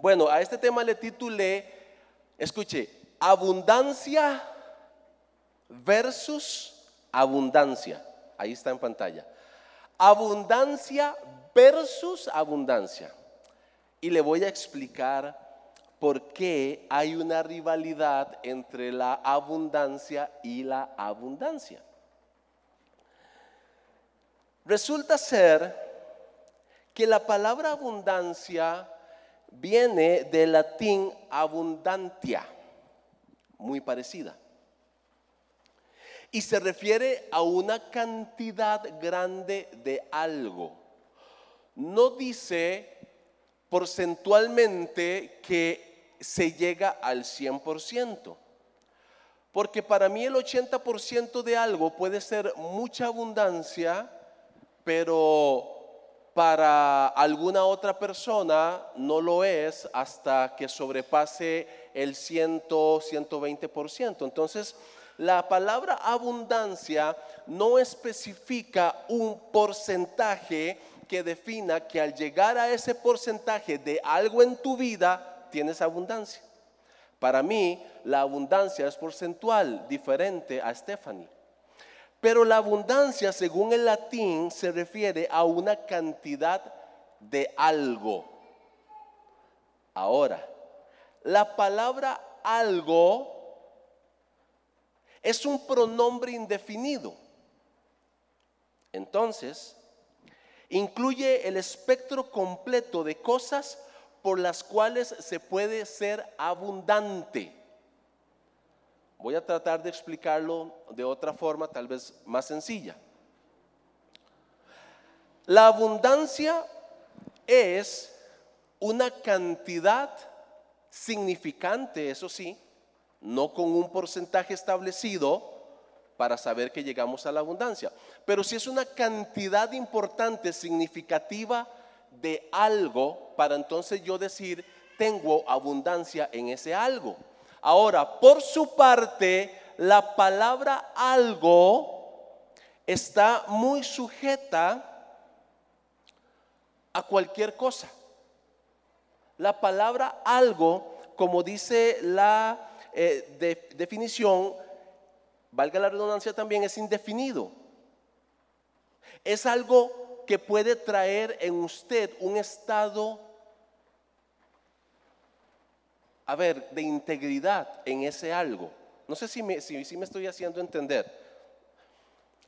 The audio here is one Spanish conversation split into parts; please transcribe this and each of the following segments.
Bueno, a este tema le titulé, escuche, abundancia versus abundancia. Ahí está en pantalla. Abundancia versus abundancia. Y le voy a explicar por qué hay una rivalidad entre la abundancia y la abundancia. Resulta ser que la palabra abundancia viene del latín abundantia, muy parecida. Y se refiere a una cantidad grande de algo. No dice porcentualmente que se llega al 100%. Porque para mí el 80% de algo puede ser mucha abundancia, pero para alguna otra persona no lo es hasta que sobrepase el 100, 120%. Entonces, la palabra abundancia no especifica un porcentaje que defina que al llegar a ese porcentaje de algo en tu vida, tienes abundancia. Para mí, la abundancia es porcentual, diferente a Stephanie. Pero la abundancia, según el latín, se refiere a una cantidad de algo. Ahora, la palabra algo es un pronombre indefinido. Entonces, incluye el espectro completo de cosas por las cuales se puede ser abundante. Voy a tratar de explicarlo de otra forma, tal vez más sencilla. La abundancia es una cantidad significante, eso sí, no con un porcentaje establecido para saber que llegamos a la abundancia, pero si es una cantidad importante, significativa de algo, para entonces yo decir, tengo abundancia en ese algo. Ahora, por su parte, la palabra algo está muy sujeta a cualquier cosa. La palabra algo, como dice la eh, definición, valga la redundancia también, es indefinido. Es algo que puede traer en usted un estado a ver, de integridad en ese algo. No sé si me, si, me estoy haciendo entender.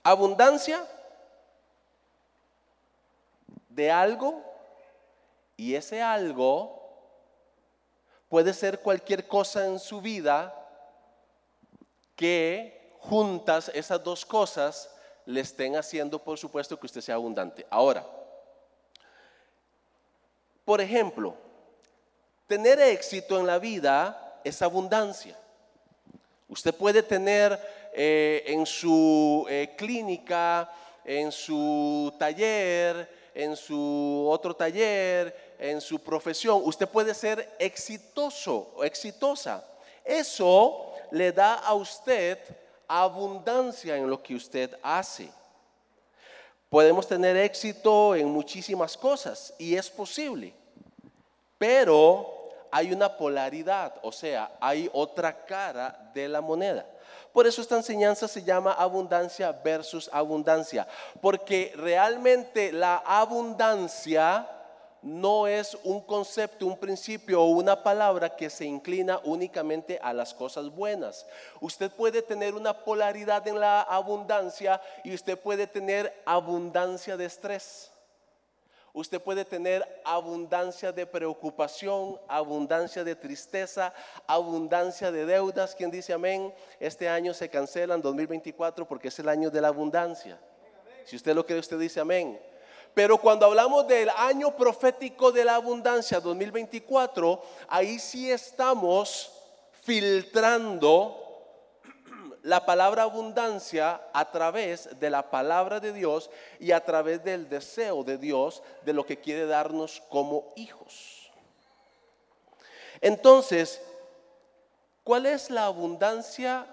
Abundancia de algo y ese algo puede ser cualquier cosa en su vida que juntas esas dos cosas le estén haciendo, por supuesto, que usted sea abundante. Ahora, por ejemplo, Tener éxito en la vida es abundancia. Usted puede tener eh, en su eh, clínica, en su taller, en su otro taller, en su profesión, usted puede ser exitoso o exitosa. Eso le da a usted abundancia en lo que usted hace. Podemos tener éxito en muchísimas cosas y es posible, pero hay una polaridad, o sea, hay otra cara de la moneda. Por eso esta enseñanza se llama abundancia versus abundancia, porque realmente la abundancia no es un concepto, un principio o una palabra que se inclina únicamente a las cosas buenas. Usted puede tener una polaridad en la abundancia y usted puede tener abundancia de estrés. Usted puede tener abundancia de preocupación, abundancia de tristeza, abundancia de deudas. ¿Quién dice amén? Este año se cancela en 2024 porque es el año de la abundancia. Si usted lo cree, usted dice amén. Pero cuando hablamos del año profético de la abundancia 2024, ahí sí estamos filtrando la palabra abundancia a través de la palabra de Dios y a través del deseo de Dios de lo que quiere darnos como hijos. Entonces, ¿cuál es la abundancia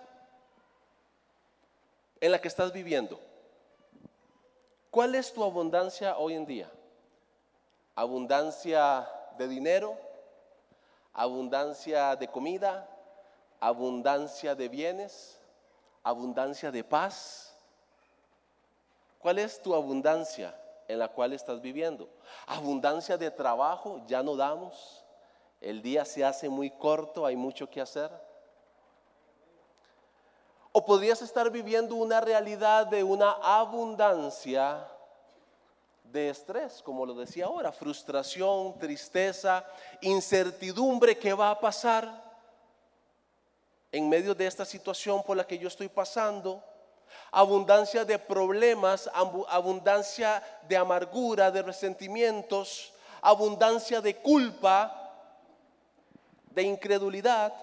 en la que estás viviendo? ¿Cuál es tu abundancia hoy en día? ¿Abundancia de dinero? Abundancia de comida, abundancia de bienes, abundancia de paz. ¿Cuál es tu abundancia en la cual estás viviendo? Abundancia de trabajo, ya no damos. El día se hace muy corto, hay mucho que hacer. O podrías estar viviendo una realidad de una abundancia de estrés, como lo decía ahora, frustración, tristeza, incertidumbre, ¿qué va a pasar en medio de esta situación por la que yo estoy pasando? Abundancia de problemas, abundancia de amargura, de resentimientos, abundancia de culpa, de incredulidad.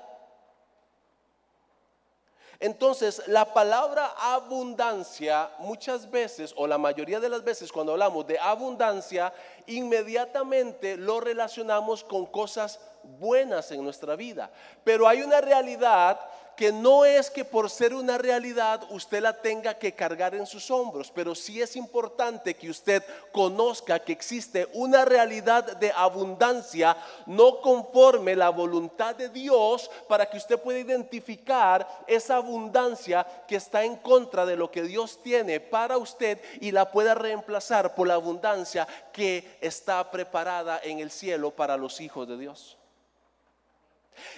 Entonces, la palabra abundancia muchas veces, o la mayoría de las veces cuando hablamos de abundancia, inmediatamente lo relacionamos con cosas buenas en nuestra vida. Pero hay una realidad que no es que por ser una realidad usted la tenga que cargar en sus hombros, pero sí es importante que usted conozca que existe una realidad de abundancia no conforme la voluntad de Dios para que usted pueda identificar esa abundancia que está en contra de lo que Dios tiene para usted y la pueda reemplazar por la abundancia que está preparada en el cielo para los hijos de Dios.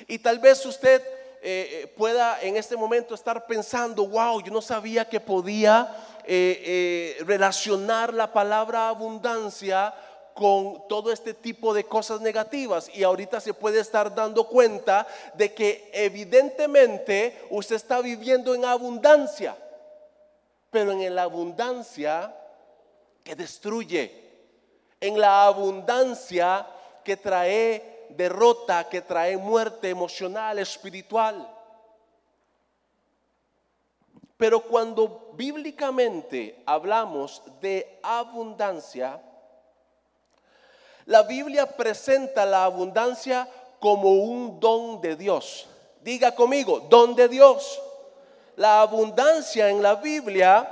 Y tal vez usted eh, eh, pueda en este momento estar pensando, wow, yo no sabía que podía eh, relacionar la palabra abundancia con todo este tipo de cosas negativas y ahorita se puede estar dando cuenta de que evidentemente usted está viviendo en abundancia, pero en la abundancia que destruye, en la abundancia que trae derrota que trae muerte emocional, espiritual. Pero cuando bíblicamente hablamos de abundancia, la Biblia presenta la abundancia como un don de Dios. Diga conmigo, don de Dios. La abundancia en la Biblia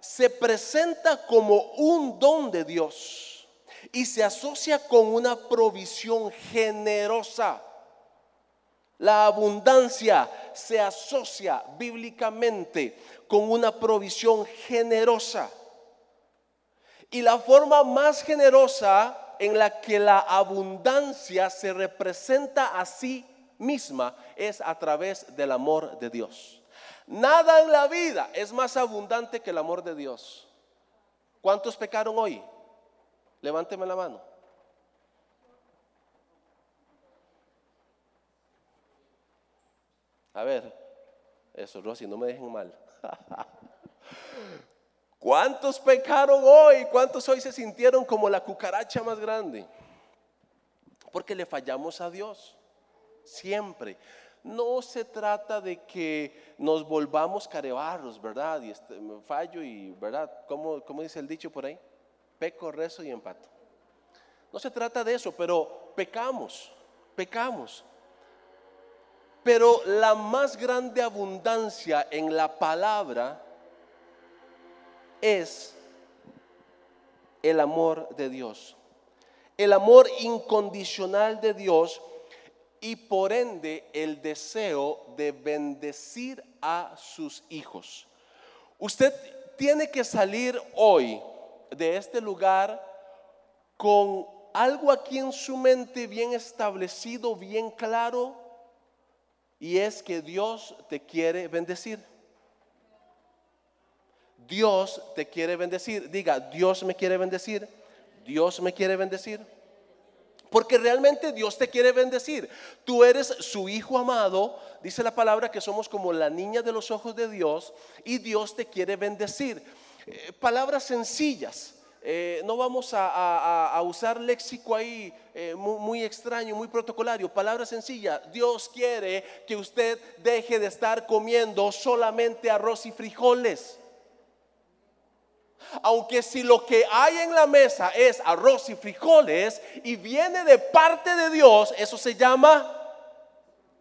se presenta como un don de Dios y se asocia con una provisión generosa. La abundancia se asocia bíblicamente con una provisión generosa. Y la forma más generosa en la que la abundancia se representa a sí misma es a través del amor de Dios. Nada en la vida es más abundante que el amor de Dios. ¿Cuántos pecaron hoy? Levánteme la mano. A ver, eso, Rosy, no me dejen mal. ¿Cuántos pecaron hoy? ¿Cuántos hoy se sintieron como la cucaracha más grande? Porque le fallamos a Dios. Siempre. No se trata de que nos volvamos carebarros, ¿verdad? Y este, fallo y, ¿verdad? ¿Cómo, ¿Cómo dice el dicho por ahí? Peco, rezo y empato. No se trata de eso, pero pecamos, pecamos. Pero la más grande abundancia en la palabra es el amor de Dios. El amor incondicional de Dios y por ende el deseo de bendecir a sus hijos. Usted tiene que salir hoy de este lugar con algo aquí en su mente bien establecido, bien claro, y es que Dios te quiere bendecir. Dios te quiere bendecir. Diga, Dios me quiere bendecir. Dios me quiere bendecir. Porque realmente Dios te quiere bendecir. Tú eres su hijo amado. Dice la palabra que somos como la niña de los ojos de Dios y Dios te quiere bendecir. Eh, palabras sencillas. Eh, no vamos a, usar léxico ahí eh, muy, muy, extraño, muy protocolario. Palabra sencilla. Dios quiere que usted deje de estar comiendo solamente arroz y frijoles. Aunque si lo que hay en la mesa es arroz y frijoles y viene de parte de Dios, eso se llama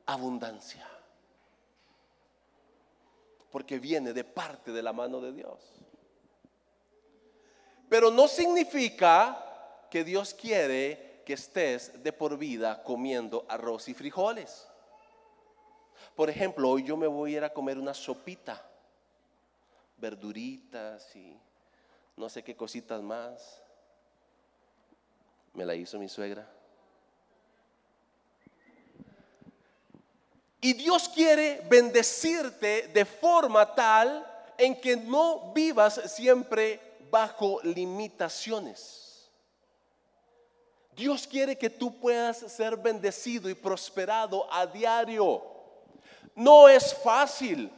abundancia. Porque viene de parte de la mano de Dios. Pero no significa que Dios quiere que estés de por vida comiendo arroz y frijoles. Por ejemplo, hoy yo me voy a ir a comer una sopita, verduritas y no sé qué cositas más. Me la hizo mi suegra. Y Dios quiere bendecirte de forma tal en que no vivas siempre bajo limitaciones. Dios quiere que tú puedas ser bendecido y prosperado a diario. No es fácil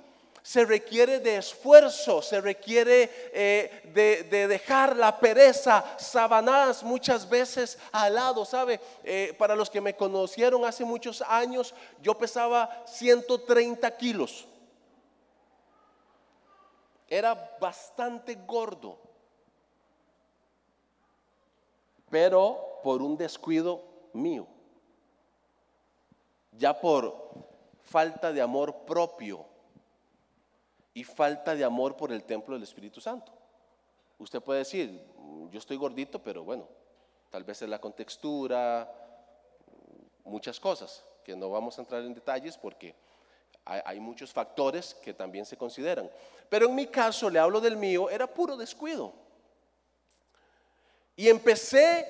se requiere de esfuerzo, se requiere eh, de, dejar la pereza, sabanadas muchas veces al lado, ¿sabe? Eh, para los que me conocieron hace muchos años, yo pesaba 130 kilos. Era bastante gordo, pero por un descuido mío, ya por falta de amor propio y falta de amor por el templo del Espíritu Santo. Usted puede decir, yo estoy gordito, pero bueno, tal vez es la contextura, muchas cosas, que no vamos a entrar en detalles porque hay, muchos factores que también se consideran. Pero en mi caso, le hablo del mío, era puro descuido. Y empecé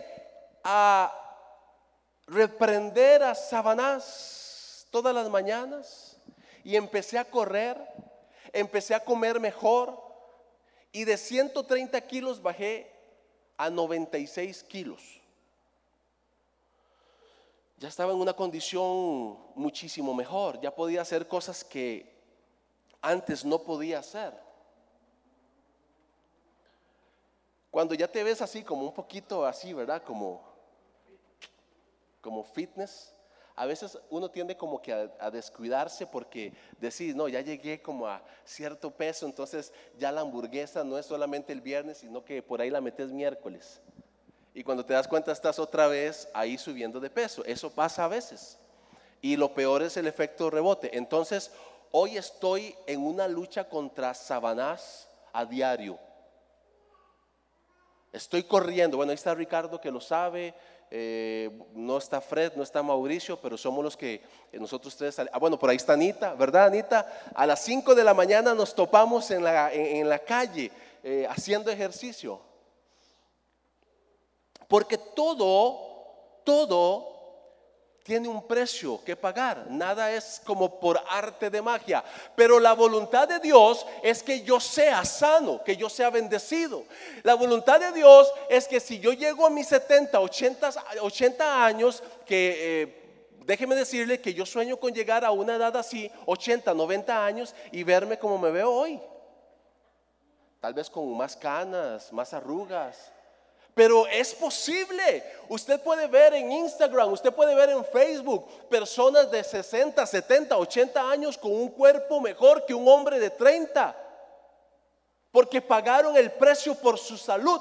a reprender a Sabanás todas las mañanas y empecé a correr empecé a comer mejor y de 130 kilos bajé a 96 kilos. Ya estaba en una condición muchísimo mejor, ya podía hacer cosas que antes no podía hacer. Cuando ya te ves así, como un poquito así, ¿verdad? Como, como fitness, a veces uno tiende como que a, descuidarse porque decís, no, ya llegué como a cierto peso, entonces ya la hamburguesa no es solamente el viernes, sino que por ahí la metes miércoles. Y cuando te das cuenta estás otra vez ahí subiendo de peso. Eso pasa a veces. Y lo peor es el efecto rebote. Entonces, hoy estoy en una lucha contra Sabanás a diario. Estoy corriendo. Bueno, ahí está Ricardo que lo sabe. Eh, no está Fred, no está Mauricio, pero somos los que eh, nosotros tres, ah, bueno, por ahí está Anita, ¿verdad Anita? A las 5 de la mañana nos topamos en la, en, la calle eh, haciendo ejercicio. Porque todo, todo tiene un precio que pagar. Nada es como por arte de magia. Pero la voluntad de Dios es que yo sea sano, que yo sea bendecido. La voluntad de Dios es que si yo llego a mis 70, 80, 80 años, que... Eh, déjeme decirle que yo sueño con llegar a una edad así, 80, 90 años, y verme como me veo hoy. Tal vez con más canas, más arrugas, pero es posible. Usted puede ver en Instagram, usted puede ver en Facebook personas de 60, 70, 80 años con un cuerpo mejor que un hombre de 30. Porque pagaron el precio por su salud.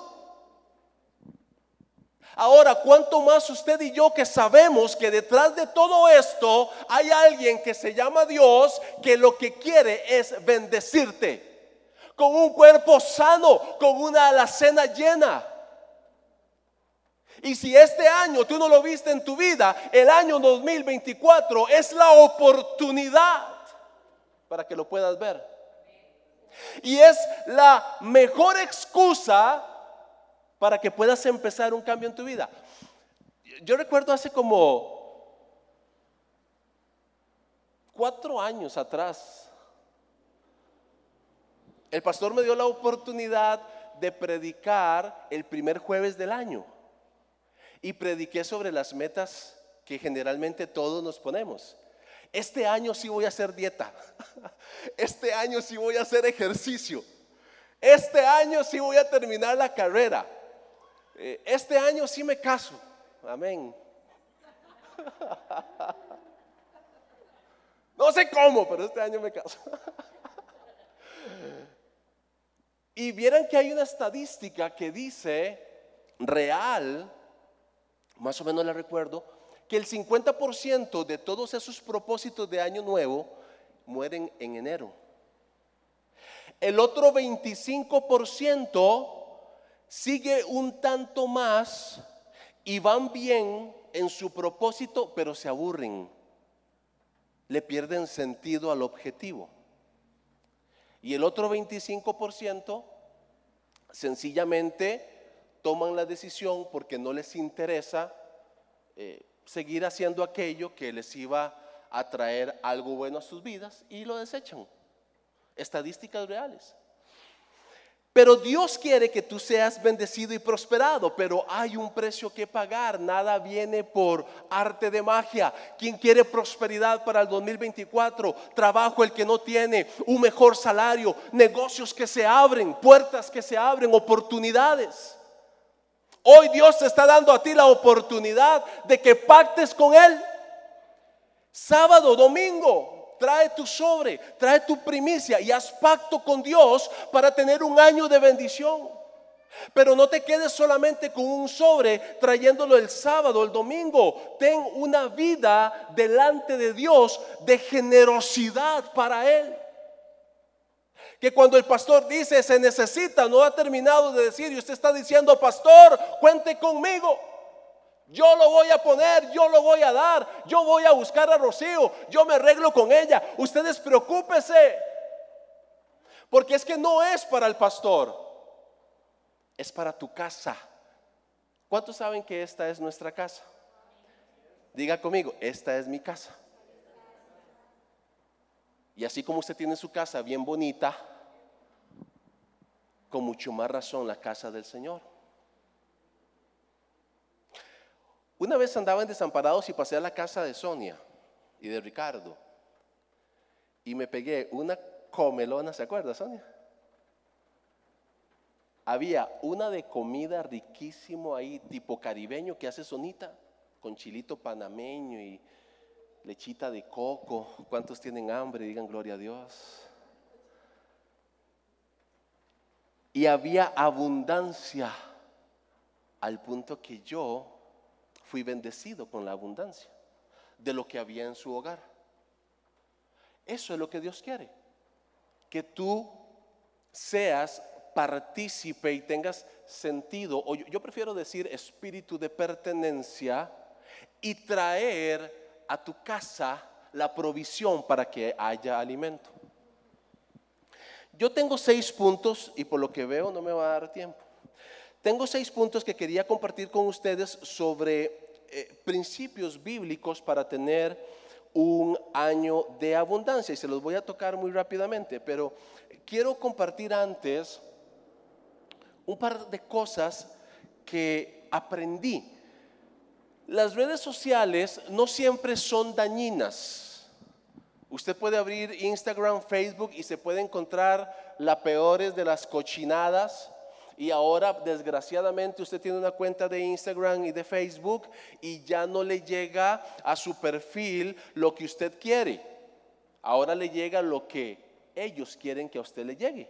Ahora, ¿cuánto más usted y yo que sabemos que detrás de todo esto hay alguien que se llama Dios que lo que quiere es bendecirte? Con un cuerpo sano, con una alacena llena. Y si este año tú no lo viste en tu vida, el año 2024 es la oportunidad para que lo puedas ver. Y es la mejor excusa para que puedas empezar un cambio en tu vida. Yo recuerdo hace como cuatro años atrás, el pastor me dio la oportunidad de predicar el primer jueves del año y prediqué sobre las metas que generalmente todos nos ponemos. Este año sí voy a hacer dieta. Este año sí voy a hacer ejercicio. Este año sí voy a terminar la carrera. Eh, este año sí me caso. Amén. No sé cómo, pero este año me caso. Y vieran que hay una estadística que dice real más o menos le recuerdo, que el 50% de todos esos propósitos de año nuevo mueren en enero. El otro 25% sigue un tanto más y van bien en su propósito, pero se aburren, le pierden sentido al objetivo. Y el otro 25% sencillamente toman la decisión porque no les interesa eh, seguir haciendo aquello que les iba a traer algo bueno a sus vidas y lo desechan. Estadísticas reales. Pero Dios quiere que tú seas bendecido y prosperado, pero hay un precio que pagar. Nada viene por arte de magia. ¿Quién quiere prosperidad para el 2024? Trabajo el que no tiene, un mejor salario, negocios que se abren, puertas que se abren, oportunidades. Hoy Dios te está dando a ti la oportunidad de que pactes con Él. Sábado, domingo, trae tu sobre, trae tu primicia y haz pacto con Dios para tener un año de bendición. Pero no te quedes solamente con un sobre trayéndolo el sábado, el domingo. Ten una vida delante de Dios de generosidad para Él. Que cuando el pastor dice se necesita, no ha terminado de decir y usted está diciendo, pastor, cuente conmigo. Yo lo voy a poner, yo lo voy a dar, yo voy a buscar a Rocío, yo me arreglo con ella. Ustedes preocúpese, porque es que no es para el pastor, es para tu casa. ¿Cuántos saben que esta es nuestra casa? Diga conmigo, esta es mi casa. Y así como usted tiene su casa bien bonita, con mucho más razón la casa del Señor. Una vez andaba en Desamparados y pasé a la casa de Sonia y de Ricardo. Y me pegué una comelona, ¿se acuerda Sonia? Había una de comida riquísimo ahí, tipo caribeño, que hace Sonita, con chilito panameño y lechita de coco. ¿Cuántos tienen hambre? Digan gloria a Dios. Y había abundancia al punto que yo fui bendecido con la abundancia de lo que había en su hogar. Eso es lo que Dios quiere. Que tú seas partícipe y tengas sentido, o yo, prefiero decir espíritu de pertenencia y traer a tu casa la provisión para que haya alimento. Yo tengo seis puntos y por lo que veo no me va a dar tiempo. Tengo seis puntos que quería compartir con ustedes sobre eh, principios bíblicos para tener un año de abundancia y se los voy a tocar muy rápidamente, pero quiero compartir antes un par de cosas que aprendí. Las redes sociales no siempre son dañinas. Usted puede abrir Instagram, Facebook y se puede encontrar las peores de las cochinadas y ahora desgraciadamente usted tiene una cuenta de Instagram y de Facebook y ya no le llega a su perfil lo que usted quiere. Ahora le llega lo que ellos quieren que a usted le llegue.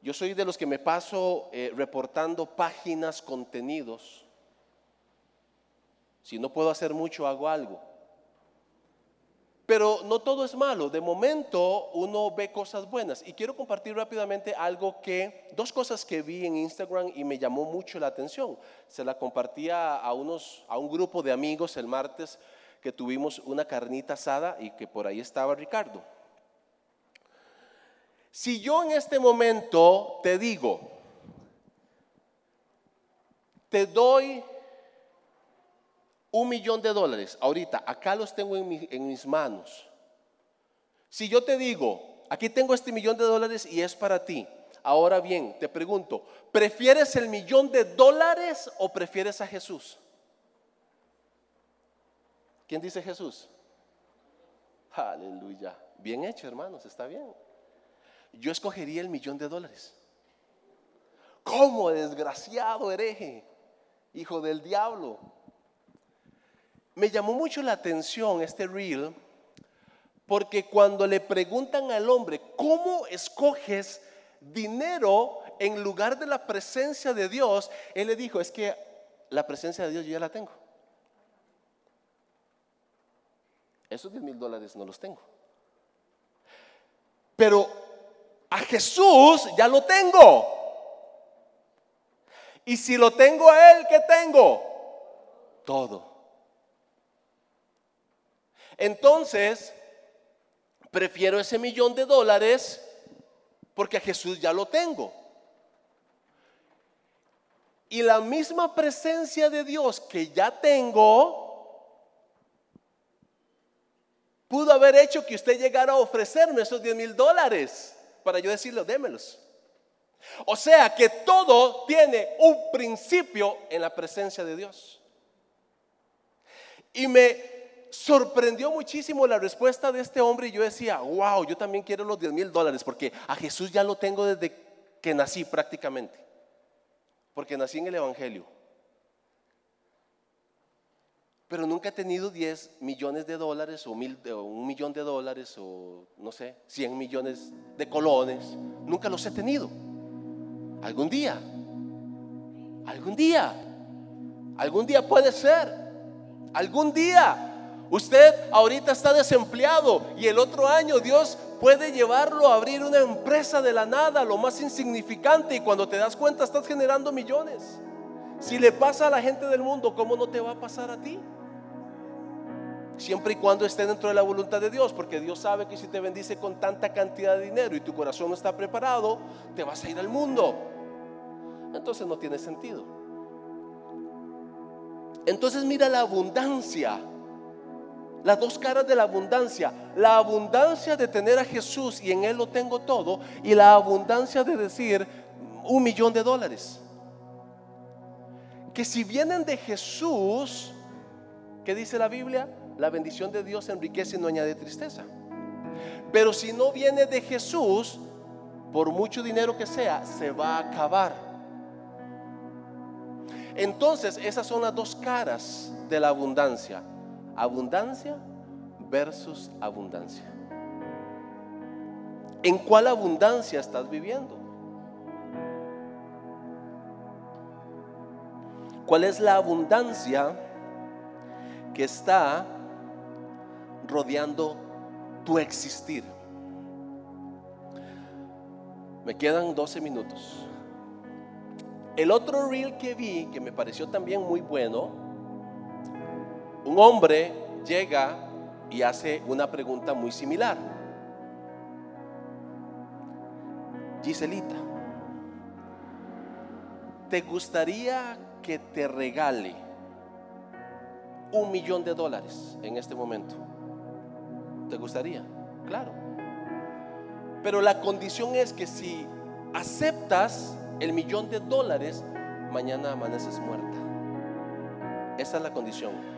Yo soy de los que me paso eh, reportando páginas, contenidos. Si no puedo hacer mucho, hago algo. Pero no todo es malo. De momento uno ve cosas buenas. Y quiero compartir rápidamente algo que, dos cosas que vi en Instagram y me llamó mucho la atención. Se la compartía a, unos, a un grupo de amigos el martes que tuvimos una carnita asada y que por ahí estaba Ricardo. Si yo en este momento te digo, te doy un millón de dólares, ahorita, acá los tengo en, mis manos. Si yo te digo, aquí tengo este millón de dólares y es para ti. Ahora bien, te pregunto, ¿prefieres el millón de dólares o prefieres a Jesús? ¿Quién dice Jesús? Aleluya. Bien hecho, hermanos, está bien. Yo escogería el millón de dólares. ¿Cómo desgraciado hereje? Hijo del diablo. Me llamó mucho la atención este reel porque cuando le preguntan al hombre, ¿cómo escoges dinero en lugar de la presencia de Dios? Él le dijo, es que la presencia de Dios yo ya la tengo. Esos 10 mil dólares no los tengo. Pero a Jesús ya lo tengo. Y si lo tengo a Él, ¿qué tengo? Todo. Entonces, prefiero ese millón de dólares porque a Jesús ya lo tengo. Y la misma presencia de Dios que ya tengo, pudo haber hecho que usted llegara a ofrecerme esos 10 mil dólares para yo decirle, démelos. O sea que todo tiene un principio en la presencia de Dios. Y me sorprendió muchísimo la respuesta de este hombre y yo decía, wow, yo también quiero los 10 mil dólares porque a Jesús ya lo tengo desde que nací prácticamente, porque nací en el Evangelio. Pero nunca he tenido 10 millones de dólares o, mil, o un millón de dólares o no sé, 100 millones de colones. Nunca los he tenido. Algún día, algún día, algún día puede ser, algún día Usted ahorita está desempleado y el otro año Dios puede llevarlo a abrir una empresa de la nada, lo más insignificante, y cuando te das cuenta estás generando millones. Si le pasa a la gente del mundo, ¿cómo no te va a pasar a ti? Siempre y cuando esté dentro de la voluntad de Dios, porque Dios sabe que si te bendice con tanta cantidad de dinero y tu corazón no está preparado, te vas a ir al mundo. Entonces no tiene sentido. Entonces mira la abundancia las dos caras de la abundancia. La abundancia de tener a Jesús y en Él lo tengo todo. Y la abundancia de decir un millón de dólares. Que si vienen de Jesús, ¿qué dice la Biblia? La bendición de Dios enriquece y no añade tristeza. Pero si no viene de Jesús, por mucho dinero que sea, se va a acabar. Entonces, esas son las dos caras de la abundancia Abundancia versus abundancia. ¿En cuál abundancia estás viviendo? ¿Cuál es la abundancia que está rodeando tu existir? Me quedan 12 minutos. El otro reel que vi, que me pareció también muy bueno, un hombre llega y hace una pregunta muy similar. Giselita, ¿te gustaría que te regale un millón de dólares en este momento? ¿Te gustaría? Claro. Pero la condición es que si aceptas el millón de dólares, mañana amaneces muerta. Esa es la condición.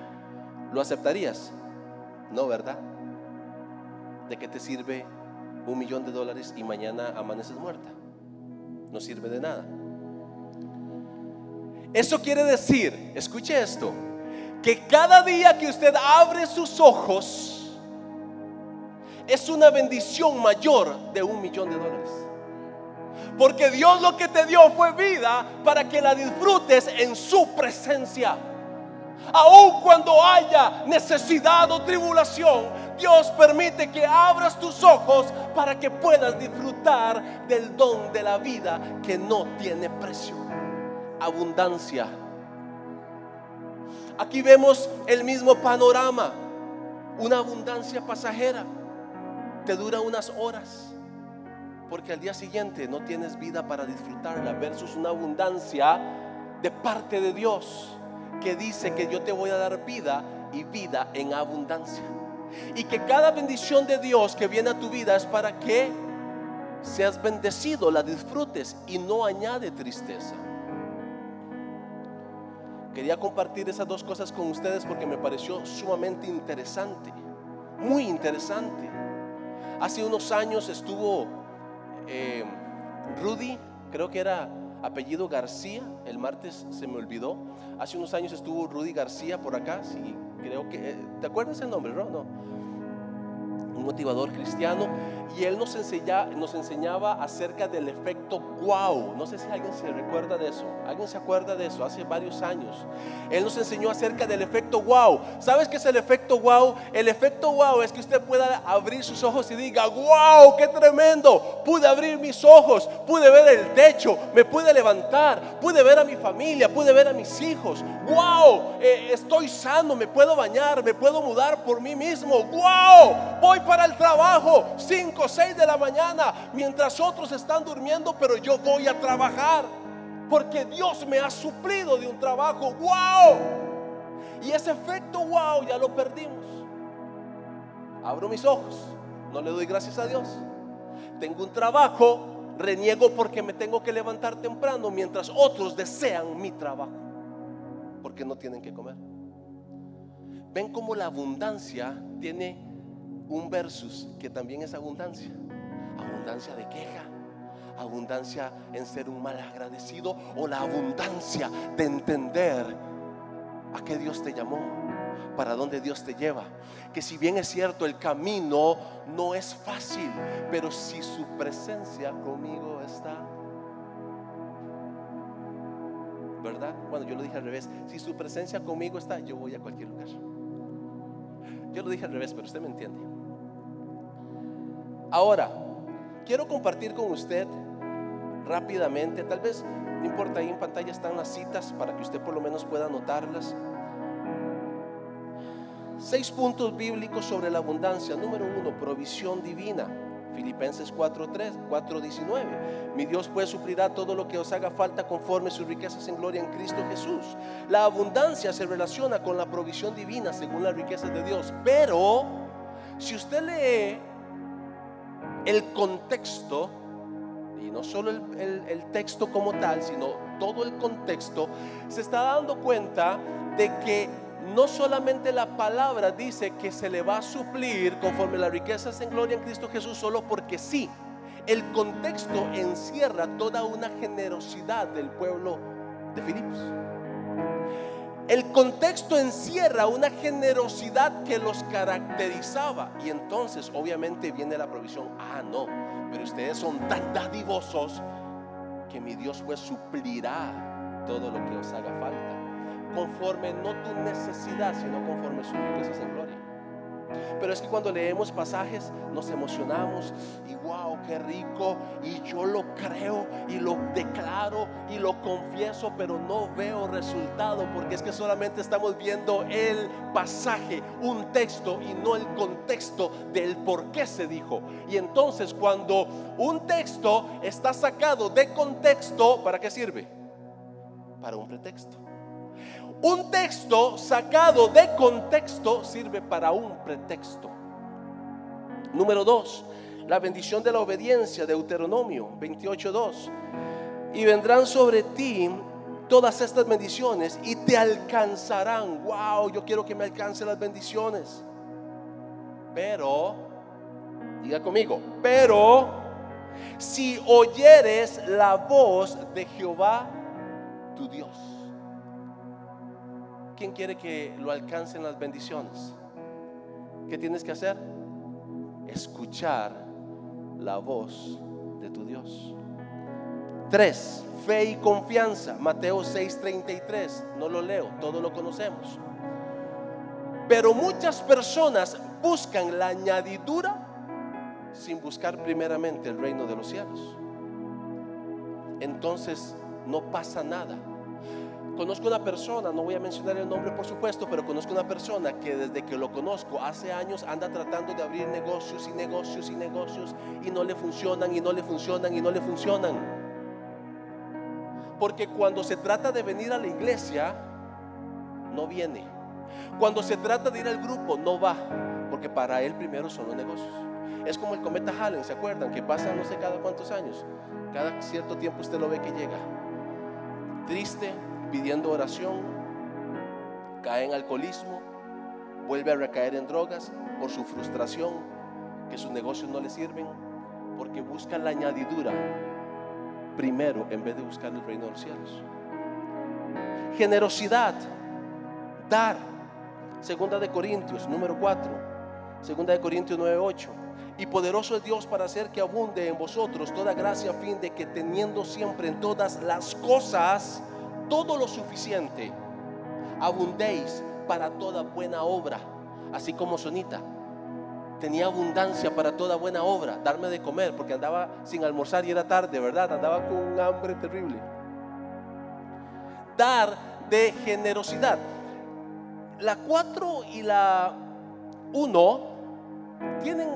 ¿Lo aceptarías? No, ¿verdad? ¿De qué te sirve un millón de dólares y mañana amaneces muerta? No sirve de nada. Eso quiere decir, escuche esto, que cada día que usted abre sus ojos es una bendición mayor de un millón de dólares. Porque Dios lo que te dio fue vida para que la disfrutes en su presencia. Aun cuando haya necesidad o tribulación, Dios permite que abras tus ojos para que puedas disfrutar del don de la vida que no tiene precio. Abundancia. Aquí vemos el mismo panorama. Una abundancia pasajera. Te dura unas horas. Porque al día siguiente no tienes vida para disfrutarla versus una abundancia de parte de Dios que dice que yo te voy a dar vida y vida en abundancia. Y que cada bendición de Dios que viene a tu vida es para que seas bendecido, la disfrutes y no añade tristeza. Quería compartir esas dos cosas con ustedes porque me pareció sumamente interesante, muy interesante. Hace unos años estuvo eh, Rudy, creo que era apellido García, el martes se me olvidó. Hace unos años estuvo Rudy García por acá, sí, creo que, eh, ¿te acuerdas el nombre, no? Un motivador cristiano, y él nos, enseñaba acerca del efecto wow. No sé si alguien se recuerda de eso. ¿Alguien se acuerda de eso? Hace varios años. Él nos enseñó acerca del efecto wow. ¿Sabes qué es el efecto wow? El efecto wow es que usted pueda abrir sus ojos y diga, wow, qué tremendo. Pude abrir mis ojos, pude ver el techo, me pude levantar, pude ver a mi familia, pude ver a mis hijos. Wow, eh, estoy sano, me puedo bañar, me puedo mudar por mí mismo. Wow, voy para el trabajo. Cinco 6 de la mañana, mientras otros están durmiendo, pero yo voy a trabajar. Porque Dios me ha suplido de un trabajo. ¡Wow! Y ese efecto wow ya lo perdimos. Abro mis ojos, no le doy gracias a Dios. Tengo un trabajo, reniego porque me tengo que levantar temprano mientras otros desean mi trabajo. Porque no tienen que comer. Ven cómo la abundancia tiene un versus que también es abundancia. Abundancia de queja, abundancia en ser un mal agradecido o la abundancia de entender a qué Dios te llamó, para dónde Dios te lleva. Que si bien es cierto, el camino no es fácil, pero si su presencia conmigo está, ¿verdad? Bueno, yo lo dije al revés, si su presencia conmigo está, yo voy a cualquier lugar. Yo lo dije al revés, pero usted me entiende. Ahora, quiero compartir con usted rápidamente, tal vez, no importa, ahí en pantalla están las citas para que usted por lo menos pueda anotarlas. Seis puntos bíblicos sobre la abundancia. Número uno, provisión divina. Filipenses 4:3, 4:19. Mi Dios pues suplirá todo lo que os haga falta conforme sus riquezas en gloria en Cristo Jesús. La abundancia se relaciona con la provisión divina según las riquezas de Dios. Pero si usted lee el contexto, y no solo el, texto como tal, sino todo el contexto, se está dando cuenta de que no solamente la palabra dice que se le va a suplir conforme las riquezas en gloria en Cristo Jesús solo porque sí. El contexto encierra toda una generosidad del pueblo de Filipos. El contexto encierra una generosidad que los caracterizaba. Y entonces obviamente viene la provisión. Ah, no, pero ustedes son tan dadivosos que mi Dios pues suplirá todo lo que os haga falta. Conforme no tu necesidad, sino conforme sus riquezas en gloria. Pero es que cuando leemos pasajes nos emocionamos y wow, qué rico. Y yo lo creo y lo declaro y lo confieso, pero no veo resultado porque es que solamente estamos viendo el pasaje, un texto y no el contexto del por qué se dijo. Y entonces cuando un texto está sacado de contexto, ¿para qué sirve? Para un pretexto. Un texto sacado de contexto sirve para un pretexto. Número dos, la bendición de la obediencia, Deuteronomio 28.2. Y vendrán sobre ti todas estas bendiciones y te alcanzarán. Wow, yo quiero que me alcancen las bendiciones. Pero, diga conmigo, pero si oyeres la voz de Jehová, tu Dios. ¿Quién quiere que lo alcancen las bendiciones? ¿Qué tienes que hacer? Escuchar la voz de tu Dios. Tres, fe y confianza. Mateo 6:33. No lo leo, todo lo conocemos. Pero muchas personas buscan la añadidura sin buscar primeramente el reino de los cielos. Entonces no pasa nada Conozco una persona, no voy a mencionar el nombre por supuesto, pero conozco una persona que desde que lo conozco hace años anda tratando de abrir negocios y negocios y negocios y no le funcionan y no le funcionan y no le funcionan. Porque cuando se trata de venir a la iglesia, no viene. Cuando se trata de ir al grupo, no va. Porque para él primero son los negocios. Es como el cometa Halley, ¿se acuerdan? Que pasa no sé cada cuántos años. Cada cierto tiempo usted lo ve que llega. Triste, pidiendo oración, cae en alcoholismo, vuelve a recaer en drogas por su frustración, que sus negocios no le sirven, porque buscan la añadidura primero en vez de buscar el reino de los cielos. Generosidad, dar. Segunda de Corintios, número 4. Segunda de Corintios 9:8. Y poderoso es Dios para hacer que abunde en vosotros toda gracia a fin de que teniendo siempre en todas las cosas todo lo suficiente, abundéis para toda buena obra, así como Sonita tenía abundancia para toda buena obra, darme de comer, porque andaba sin almorzar y era tarde, ¿verdad? Andaba con un hambre terrible. Dar de generosidad. La 4 y la 1 tienen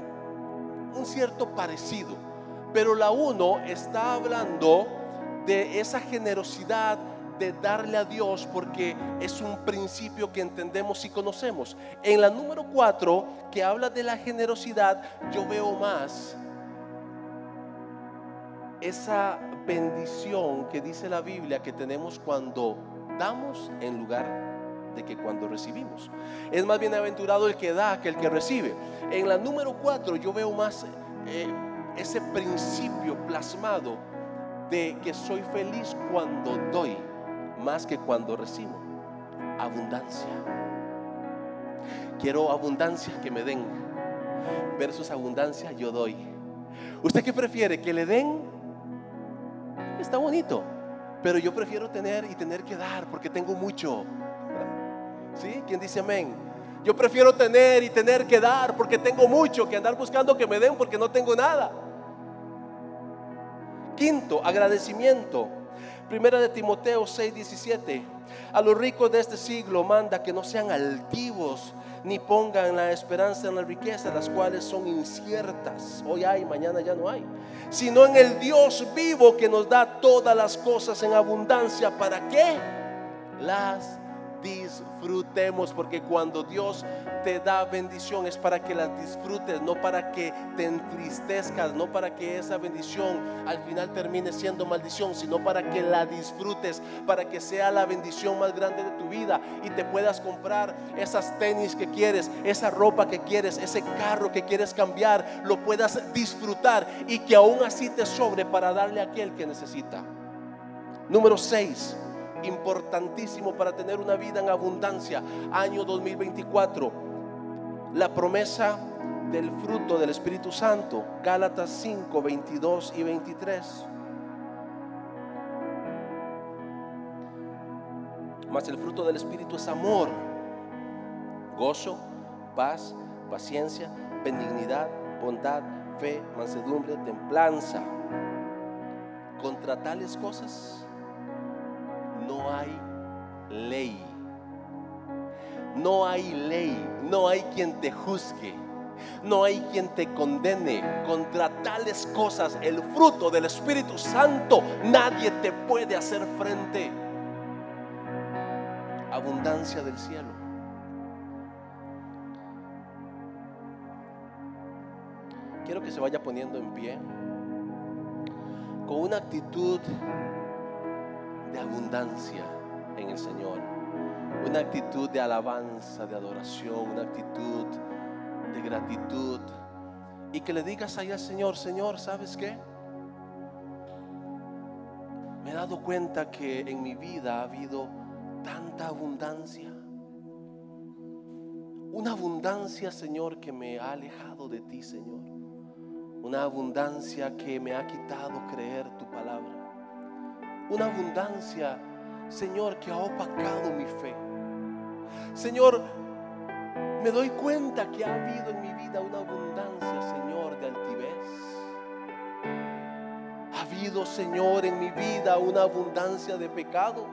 un cierto parecido, pero la 1 está hablando de esa generosidad de darle a Dios porque es un principio que entendemos y conocemos. En la número 4, que habla de la generosidad, yo veo más esa bendición que dice la Biblia que tenemos cuando damos en lugar de que cuando recibimos. Es más bienaventurado el que da que el que recibe. En la número 4 yo veo más eh, ese principio plasmado de que soy feliz cuando doy más que cuando recibo. Abundancia. Quiero abundancia que me den. Versus abundancia yo doy. ¿Usted qué prefiere? ¿Que le den? Está bonito. Pero yo prefiero tener y tener que dar porque tengo mucho. ¿Sí? ¿Quién dice amén? Yo prefiero tener y tener que dar porque tengo mucho que andar buscando que me den porque no tengo nada. Quinto, agradecimiento. Primera de Timoteo 6:17. A los ricos de este siglo manda que no sean altivos ni pongan la esperanza en la riqueza, las cuales son inciertas. Hoy hay, mañana ya no hay. Sino en el Dios vivo que nos da todas las cosas en abundancia. ¿Para qué? Las disfrutemos, porque cuando Dios te da bendición es para que las disfrutes, no para que te entristezcas, no para que esa bendición al final termine siendo maldición, sino para que la disfrutes, para que sea la bendición más grande de tu vida y te puedas comprar esas tenis que quieres, esa ropa que quieres, ese carro que quieres cambiar, lo puedas disfrutar y que aún así te sobre para darle a aquel que necesita. Número 6 importantísimo para tener una vida en abundancia. Año 2024. La promesa del fruto del Espíritu Santo. Gálatas 5, 22 y 23. Mas el fruto del Espíritu es amor, gozo, paz, paciencia, benignidad, bondad, fe, mansedumbre, templanza. Contra tales cosas no hay ley. No hay ley, no hay quien te juzgue, no hay quien te condene contra tales cosas. El fruto del Espíritu Santo, nadie te puede hacer frente. Abundancia del cielo. Quiero que se vaya poniendo en pie con una actitud de abundancia en el Señor. Una actitud de alabanza, de adoración, una actitud de gratitud. Y que le digas ahí al Señor, Señor, ¿sabes qué? Me he dado cuenta que en mi vida ha habido tanta abundancia. Una abundancia, Señor, que me ha alejado de ti, Señor. Una abundancia que me ha quitado creer tu palabra una abundancia, Señor, que ha opacado mi fe. Señor, me doy cuenta que ha habido en mi vida una abundancia, Señor, de altivez. Ha habido, Señor, en mi vida una abundancia de pecado.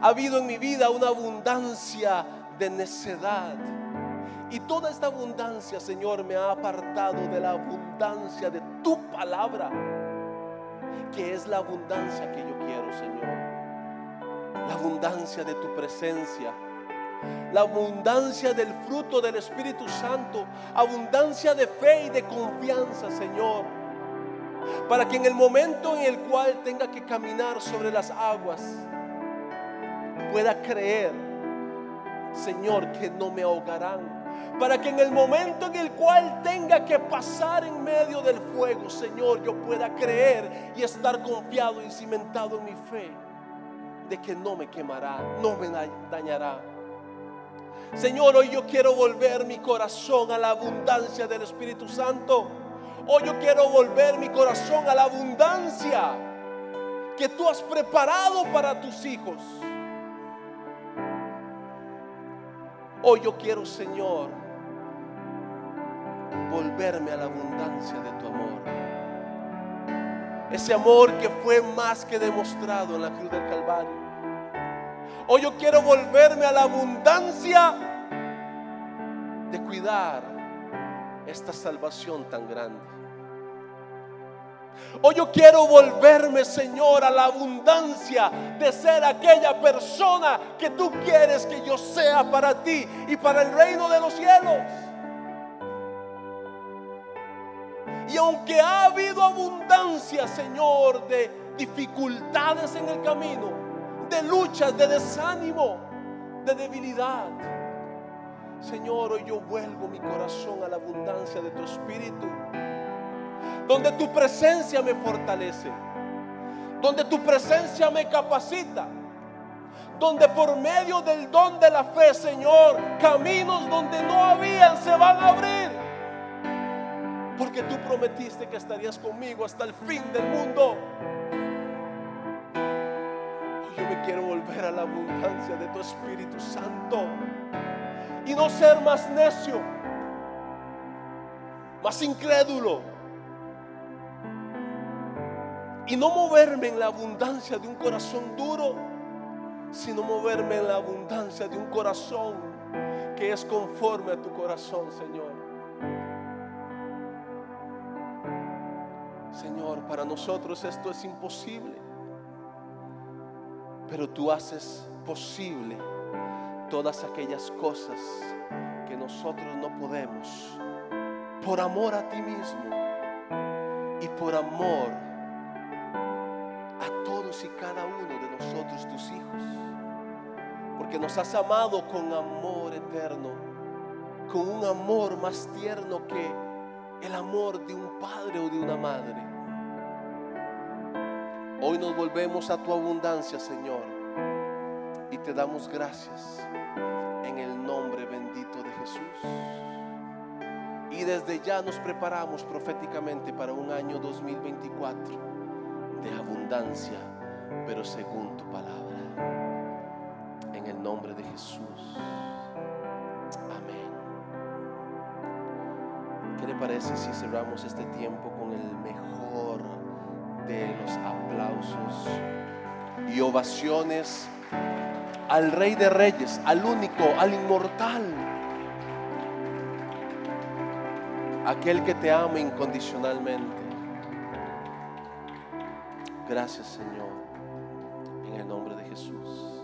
Ha habido en mi vida una abundancia de necedad. Y toda esta abundancia, Señor, me ha apartado de la abundancia de tu palabra que es la abundancia que yo quiero, Señor. La abundancia de tu presencia. La abundancia del fruto del Espíritu Santo. Abundancia de fe y de confianza, Señor. Para que en el momento en el cual tenga que caminar sobre las aguas, pueda creer, Señor, que no me ahogarán para que en el momento en el cual tenga que pasar en medio del fuego, Señor, yo pueda creer y estar confiado y cimentado en mi fe de que no me quemará, no me dañará. Señor, hoy yo quiero volver mi corazón a la abundancia del Espíritu Santo. Hoy yo quiero volver mi corazón a la abundancia que tú has preparado para tus hijos. Hoy yo quiero, Señor, volverme a la abundancia de tu amor. Ese amor que fue más que demostrado en la cruz del Calvario. Hoy yo quiero volverme a la abundancia de cuidar esta salvación tan grande. Hoy yo quiero volverme, Señor, a la abundancia de ser aquella persona que tú quieres que yo sea para ti y para el reino de los cielos. Y aunque ha habido abundancia, Señor, de dificultades en el camino, de luchas, de desánimo, de debilidad. Señor, hoy yo vuelvo mi corazón a la abundancia de tu espíritu, donde tu presencia me fortalece, donde tu presencia me capacita, donde por medio del don de la fe, Señor, caminos donde no habían se van a abrir. Porque tú prometiste que estarías conmigo hasta el fin del mundo quiero volver a la abundancia de tu Espíritu Santo y no ser más necio, más incrédulo y no moverme en la abundancia de un corazón duro, sino moverme en la abundancia de un corazón que es conforme a tu corazón, Señor. Señor, para nosotros esto es imposible. Pero tú haces posible todas aquellas cosas que nosotros no podemos. Por amor a ti mismo y por amor a y cada uno de nosotros, tus hijos. Porque nos has amado con amor eterno, con un amor más tierno que el amor de un padre o de una madre. Hoy nos volvemos a tu abundancia, Señor, y te damos gracias en el nombre bendito de Jesús. Y desde ya nos preparamos proféticamente para un año 2024 de abundancia, pero según tu palabra. En el nombre de Jesús. Amén. ¿Qué le parece si cerramos este tiempo con el mejor de los aplausos y ovaciones al Rey de Reyes, al único, al inmortal, aquel que te ama incondicionalmente. Gracias Señor, Jesús.